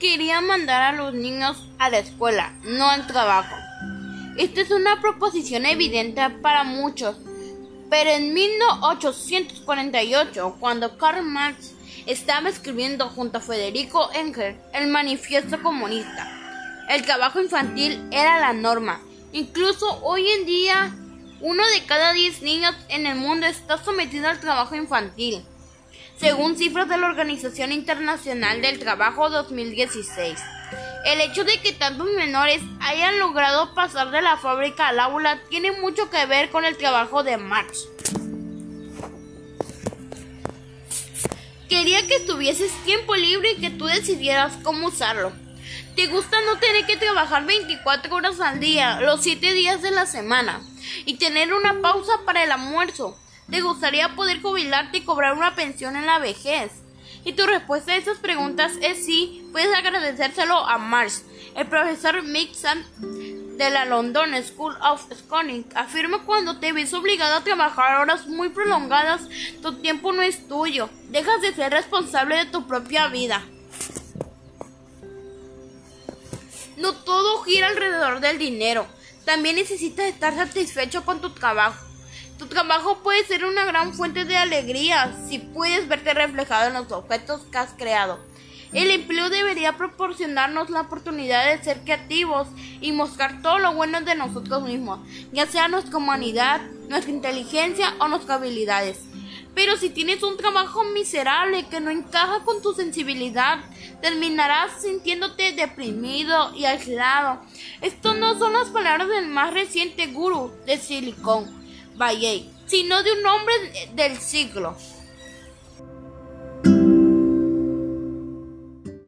era mandar a los niños a la escuela, no al trabajo. Esta es una proposición evidente para muchos, pero en 1848, cuando Karl Marx estaba escribiendo junto a Federico Engel el manifiesto comunista, el trabajo infantil era la norma. Incluso hoy en día, uno de cada diez niños en el mundo está sometido al trabajo infantil según cifras de la Organización Internacional del Trabajo 2016. El hecho de que tantos menores hayan logrado pasar de la fábrica al aula tiene mucho que ver con el trabajo de Marx. Quería que tuvieses tiempo libre y que tú decidieras cómo usarlo. ¿Te gusta no tener que trabajar 24 horas al día, los 7 días de la semana, y tener una pausa para el almuerzo? ¿Te gustaría poder jubilarte y cobrar una pensión en la vejez? Y tu respuesta a esas preguntas es sí, puedes agradecérselo a Mars. El profesor Mixon de la London School of Economics afirma cuando te ves obligado a trabajar horas muy prolongadas, tu tiempo no es tuyo. Dejas de ser responsable de tu propia vida. No todo gira alrededor del dinero. También necesitas estar satisfecho con tu trabajo. Tu trabajo puede ser una gran fuente de alegría si puedes verte reflejado en los objetos que has creado. El empleo debería proporcionarnos la oportunidad de ser creativos y mostrar todo lo bueno de nosotros mismos, ya sea nuestra humanidad, nuestra inteligencia o nuestras habilidades. Pero si tienes un trabajo miserable que no encaja con tu sensibilidad, terminarás sintiéndote deprimido y aislado. Estas no son las palabras del más reciente gurú de Silicon Valley, sino de un hombre del siglo.